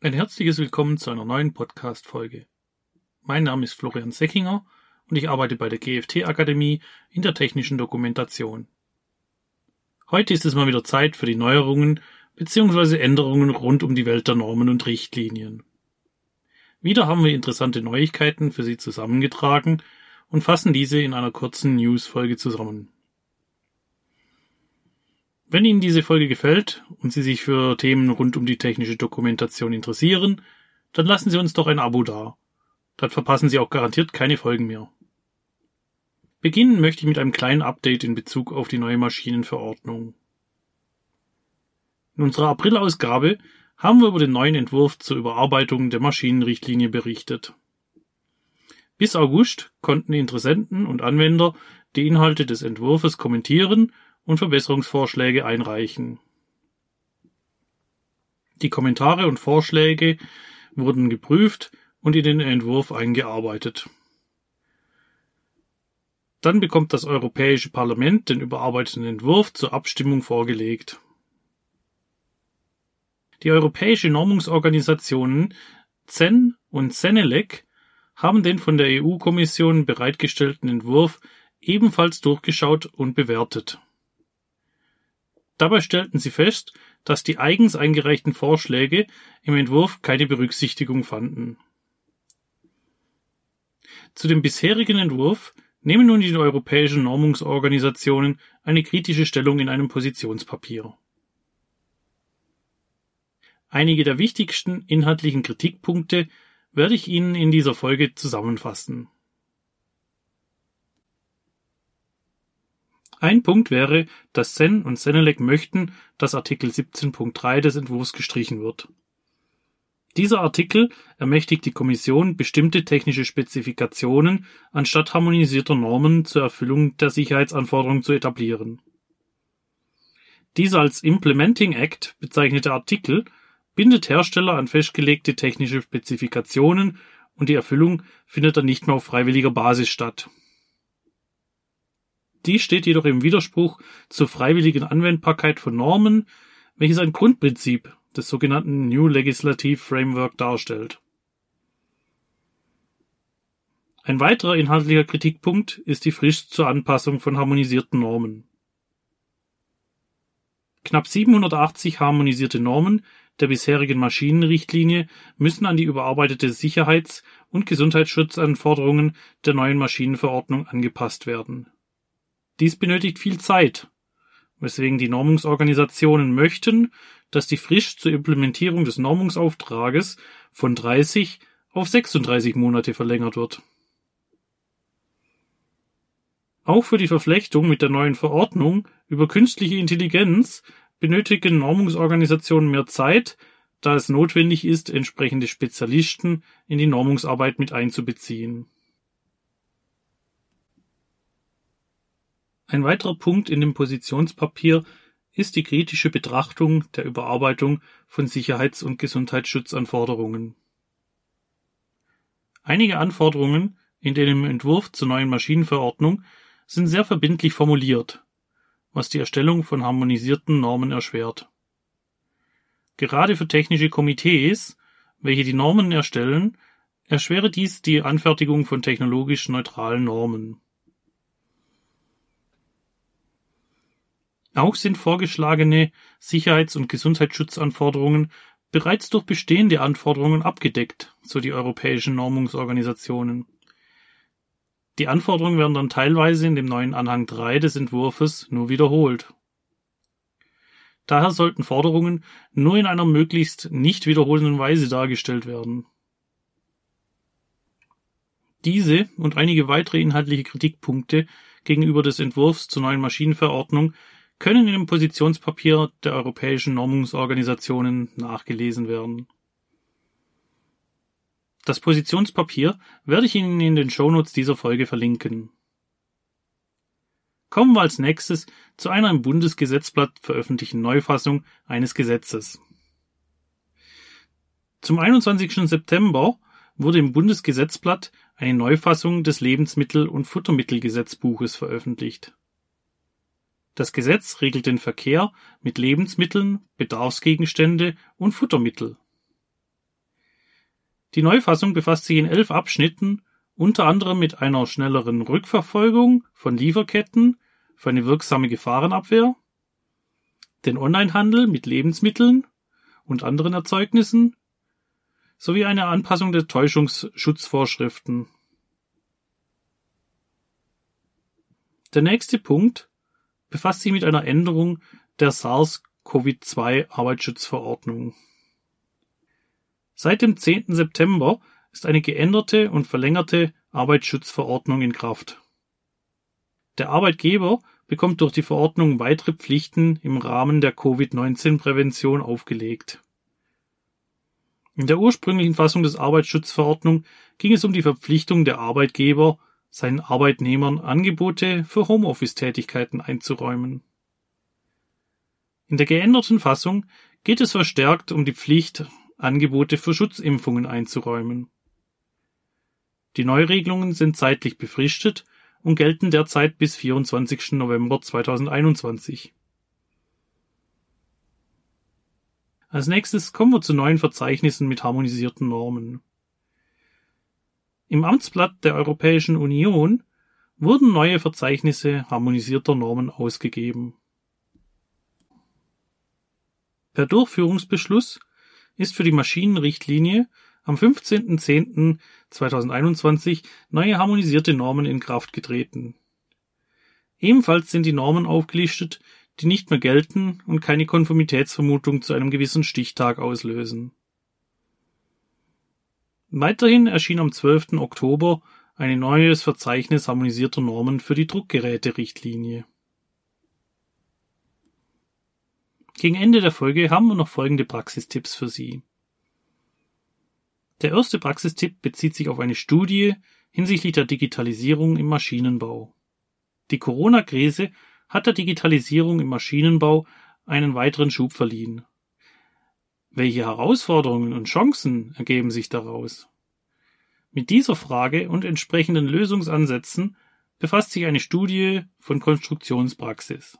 Ein herzliches Willkommen zu einer neuen Podcast-Folge. Mein Name ist Florian Seckinger und ich arbeite bei der GFT Akademie in der technischen Dokumentation. Heute ist es mal wieder Zeit für die Neuerungen bzw. Änderungen rund um die Welt der Normen und Richtlinien. Wieder haben wir interessante Neuigkeiten für Sie zusammengetragen und fassen diese in einer kurzen News-Folge zusammen. Wenn Ihnen diese Folge gefällt und Sie sich für Themen rund um die technische Dokumentation interessieren, dann lassen Sie uns doch ein Abo da. Dann verpassen Sie auch garantiert keine Folgen mehr. Beginnen möchte ich mit einem kleinen Update in Bezug auf die neue Maschinenverordnung. In unserer April-Ausgabe haben wir über den neuen Entwurf zur Überarbeitung der Maschinenrichtlinie berichtet. Bis August konnten Interessenten und Anwender die Inhalte des Entwurfs kommentieren und Verbesserungsvorschläge einreichen. Die Kommentare und Vorschläge wurden geprüft und in den Entwurf eingearbeitet. Dann bekommt das Europäische Parlament den überarbeiteten Entwurf zur Abstimmung vorgelegt. Die europäische Normungsorganisationen CEN und CENELEC haben den von der EU-Kommission bereitgestellten Entwurf ebenfalls durchgeschaut und bewertet. Dabei stellten sie fest, dass die eigens eingereichten Vorschläge im Entwurf keine Berücksichtigung fanden. Zu dem bisherigen Entwurf nehmen nun die europäischen Normungsorganisationen eine kritische Stellung in einem Positionspapier. Einige der wichtigsten inhaltlichen Kritikpunkte werde ich Ihnen in dieser Folge zusammenfassen. Ein Punkt wäre, dass Sen und Senelec möchten, dass Artikel 17.3 des Entwurfs gestrichen wird. Dieser Artikel ermächtigt die Kommission, bestimmte technische Spezifikationen anstatt harmonisierter Normen zur Erfüllung der Sicherheitsanforderungen zu etablieren. Dieser als Implementing Act bezeichnete Artikel bindet Hersteller an festgelegte technische Spezifikationen und die Erfüllung findet dann nicht mehr auf freiwilliger Basis statt dies steht jedoch im Widerspruch zur freiwilligen Anwendbarkeit von Normen, welches ein Grundprinzip des sogenannten New Legislative Framework darstellt. Ein weiterer inhaltlicher Kritikpunkt ist die Frist zur Anpassung von harmonisierten Normen. Knapp 780 harmonisierte Normen der bisherigen Maschinenrichtlinie müssen an die überarbeitete Sicherheits- und Gesundheitsschutzanforderungen der neuen Maschinenverordnung angepasst werden dies benötigt viel Zeit, weswegen die Normungsorganisationen möchten, dass die Frist zur Implementierung des Normungsauftrages von 30 auf 36 Monate verlängert wird. Auch für die Verflechtung mit der neuen Verordnung über künstliche Intelligenz benötigen Normungsorganisationen mehr Zeit, da es notwendig ist, entsprechende Spezialisten in die Normungsarbeit mit einzubeziehen. Ein weiterer Punkt in dem Positionspapier ist die kritische Betrachtung der Überarbeitung von Sicherheits- und Gesundheitsschutzanforderungen. Einige Anforderungen in dem Entwurf zur neuen Maschinenverordnung sind sehr verbindlich formuliert, was die Erstellung von harmonisierten Normen erschwert. Gerade für technische Komitees, welche die Normen erstellen, erschwere dies die Anfertigung von technologisch neutralen Normen. Auch sind vorgeschlagene Sicherheits- und Gesundheitsschutzanforderungen bereits durch bestehende Anforderungen abgedeckt, so die europäischen Normungsorganisationen. Die Anforderungen werden dann teilweise in dem neuen Anhang 3 des Entwurfs nur wiederholt. Daher sollten Forderungen nur in einer möglichst nicht wiederholenden Weise dargestellt werden. Diese und einige weitere inhaltliche Kritikpunkte gegenüber des Entwurfs zur neuen Maschinenverordnung können in dem Positionspapier der europäischen Normungsorganisationen nachgelesen werden. Das Positionspapier werde ich Ihnen in den Shownotes dieser Folge verlinken. Kommen wir als nächstes zu einer im Bundesgesetzblatt veröffentlichten Neufassung eines Gesetzes. Zum 21. September wurde im Bundesgesetzblatt eine Neufassung des Lebensmittel- und Futtermittelgesetzbuches veröffentlicht. Das Gesetz regelt den Verkehr mit Lebensmitteln, Bedarfsgegenstände und Futtermittel. Die Neufassung befasst sich in elf Abschnitten, unter anderem mit einer schnelleren Rückverfolgung von Lieferketten für eine wirksame Gefahrenabwehr, den Onlinehandel mit Lebensmitteln und anderen Erzeugnissen sowie eine Anpassung der Täuschungsschutzvorschriften. Der nächste Punkt befasst sich mit einer Änderung der SARS-CoV-2 Arbeitsschutzverordnung. Seit dem 10. September ist eine geänderte und verlängerte Arbeitsschutzverordnung in Kraft. Der Arbeitgeber bekommt durch die Verordnung weitere Pflichten im Rahmen der Covid-19-Prävention aufgelegt. In der ursprünglichen Fassung des Arbeitsschutzverordnung ging es um die Verpflichtung der Arbeitgeber, seinen Arbeitnehmern Angebote für Homeoffice-Tätigkeiten einzuräumen. In der geänderten Fassung geht es verstärkt um die Pflicht, Angebote für Schutzimpfungen einzuräumen. Die Neuregelungen sind zeitlich befristet und gelten derzeit bis 24. November 2021. Als nächstes kommen wir zu neuen Verzeichnissen mit harmonisierten Normen. Im Amtsblatt der Europäischen Union wurden neue Verzeichnisse harmonisierter Normen ausgegeben. Per Durchführungsbeschluss ist für die Maschinenrichtlinie am 15.10.2021 neue harmonisierte Normen in Kraft getreten. Ebenfalls sind die Normen aufgelistet, die nicht mehr gelten und keine Konformitätsvermutung zu einem gewissen Stichtag auslösen. Weiterhin erschien am 12. Oktober ein neues Verzeichnis harmonisierter Normen für die Druckgeräte-Richtlinie. Gegen Ende der Folge haben wir noch folgende Praxistipps für Sie. Der erste Praxistipp bezieht sich auf eine Studie hinsichtlich der Digitalisierung im Maschinenbau. Die Corona-Krise hat der Digitalisierung im Maschinenbau einen weiteren Schub verliehen. Welche Herausforderungen und Chancen ergeben sich daraus? Mit dieser Frage und entsprechenden Lösungsansätzen befasst sich eine Studie von Konstruktionspraxis.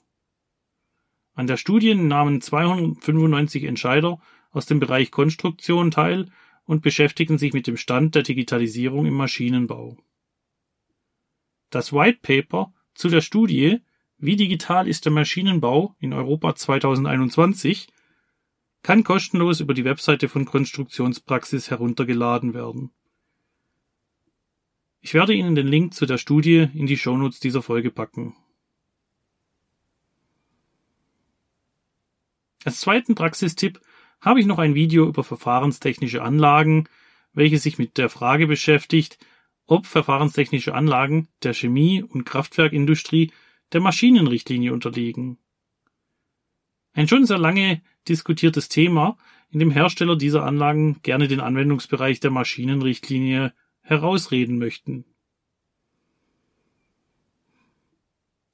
An der Studie nahmen 295 Entscheider aus dem Bereich Konstruktion teil und beschäftigen sich mit dem Stand der Digitalisierung im Maschinenbau. Das White Paper zu der Studie Wie digital ist der Maschinenbau in Europa 2021 kann kostenlos über die Webseite von Konstruktionspraxis heruntergeladen werden. Ich werde Ihnen den Link zu der Studie in die Shownotes dieser Folge packen. Als zweiten Praxistipp habe ich noch ein Video über verfahrenstechnische Anlagen, welches sich mit der Frage beschäftigt, ob verfahrenstechnische Anlagen der Chemie- und Kraftwerkindustrie der Maschinenrichtlinie unterliegen. Ein schon sehr lange diskutiertes Thema, in dem Hersteller dieser Anlagen gerne den Anwendungsbereich der Maschinenrichtlinie herausreden möchten.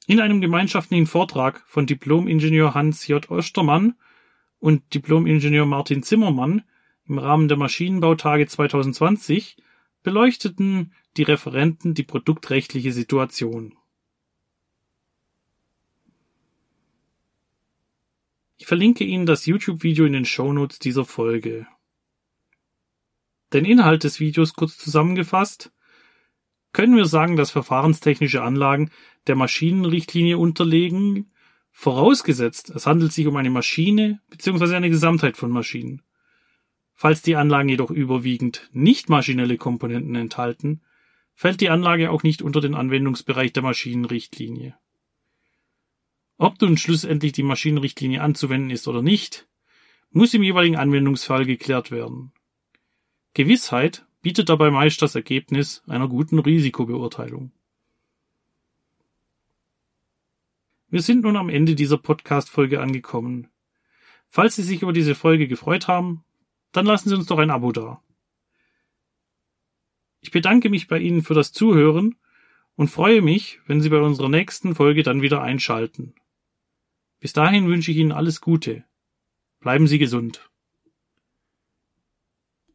In einem gemeinschaftlichen Vortrag von Diplom-Ingenieur Hans J. Ostermann und Diplom-Ingenieur Martin Zimmermann im Rahmen der Maschinenbautage 2020 beleuchteten die Referenten die produktrechtliche Situation. Ich verlinke Ihnen das YouTube-Video in den Shownotes dieser Folge. Den Inhalt des Videos kurz zusammengefasst können wir sagen, dass verfahrenstechnische Anlagen der Maschinenrichtlinie unterlegen, Vorausgesetzt, es handelt sich um eine Maschine bzw. eine Gesamtheit von Maschinen. Falls die Anlagen jedoch überwiegend nicht maschinelle Komponenten enthalten, fällt die Anlage auch nicht unter den Anwendungsbereich der Maschinenrichtlinie. Ob nun schlussendlich die Maschinenrichtlinie anzuwenden ist oder nicht, muss im jeweiligen Anwendungsfall geklärt werden. Gewissheit bietet dabei meist das Ergebnis einer guten Risikobeurteilung. Wir sind nun am Ende dieser Podcast-Folge angekommen. Falls Sie sich über diese Folge gefreut haben, dann lassen Sie uns doch ein Abo da. Ich bedanke mich bei Ihnen für das Zuhören und freue mich, wenn Sie bei unserer nächsten Folge dann wieder einschalten. Bis dahin wünsche ich Ihnen alles Gute. Bleiben Sie gesund.